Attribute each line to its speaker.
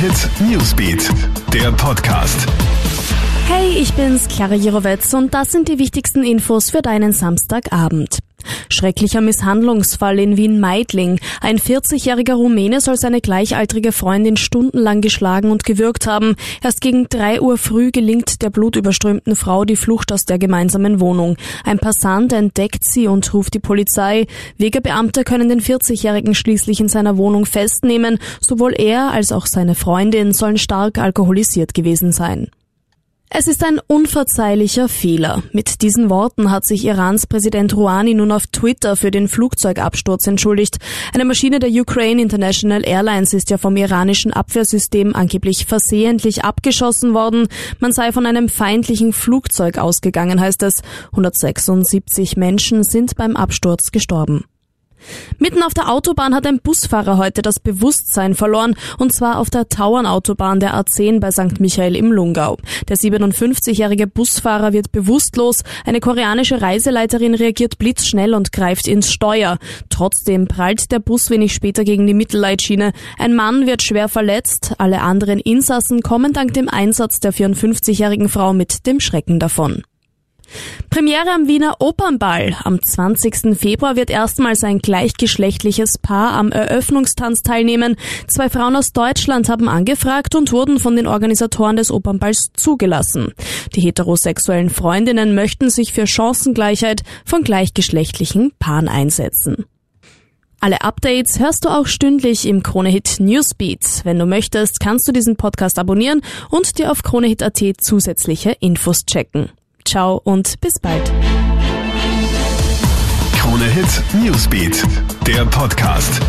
Speaker 1: Hit Newsbeat, der Podcast.
Speaker 2: Hey, ich bin's, Clara Jirovetz und das sind die wichtigsten Infos für deinen Samstagabend. Schrecklicher Misshandlungsfall in Wien-Meidling. Ein 40-jähriger Rumäne soll seine gleichaltrige Freundin stundenlang geschlagen und gewürgt haben. Erst gegen drei Uhr früh gelingt der blutüberströmten Frau die Flucht aus der gemeinsamen Wohnung. Ein Passant entdeckt sie und ruft die Polizei. Wegebeamte können den 40-jährigen schließlich in seiner Wohnung festnehmen. Sowohl er als auch seine Freundin sollen stark alkoholisiert gewesen sein. Es ist ein unverzeihlicher Fehler. Mit diesen Worten hat sich Irans Präsident Rouhani nun auf Twitter für den Flugzeugabsturz entschuldigt. Eine Maschine der Ukraine International Airlines ist ja vom iranischen Abwehrsystem angeblich versehentlich abgeschossen worden. Man sei von einem feindlichen Flugzeug ausgegangen, heißt es. 176 Menschen sind beim Absturz gestorben. Mitten auf der Autobahn hat ein Busfahrer heute das Bewusstsein verloren, und zwar auf der Tauernautobahn der A10 bei St. Michael im Lungau. Der 57-jährige Busfahrer wird bewusstlos, eine koreanische Reiseleiterin reagiert blitzschnell und greift ins Steuer. Trotzdem prallt der Bus wenig später gegen die Mittelleitschiene. Ein Mann wird schwer verletzt, alle anderen Insassen kommen dank dem Einsatz der 54-jährigen Frau mit dem Schrecken davon. Premiere am Wiener Opernball. Am 20. Februar wird erstmals ein gleichgeschlechtliches Paar am Eröffnungstanz teilnehmen. Zwei Frauen aus Deutschland haben angefragt und wurden von den Organisatoren des Opernballs zugelassen. Die heterosexuellen Freundinnen möchten sich für Chancengleichheit von gleichgeschlechtlichen Paaren einsetzen. Alle Updates hörst du auch stündlich im Kronehit Newsbeat. Wenn du möchtest, kannst du diesen Podcast abonnieren und dir auf kronehit.at zusätzliche Infos checken. Ciao und bis bald.
Speaker 1: Krone Hit Newsbeat, der Podcast.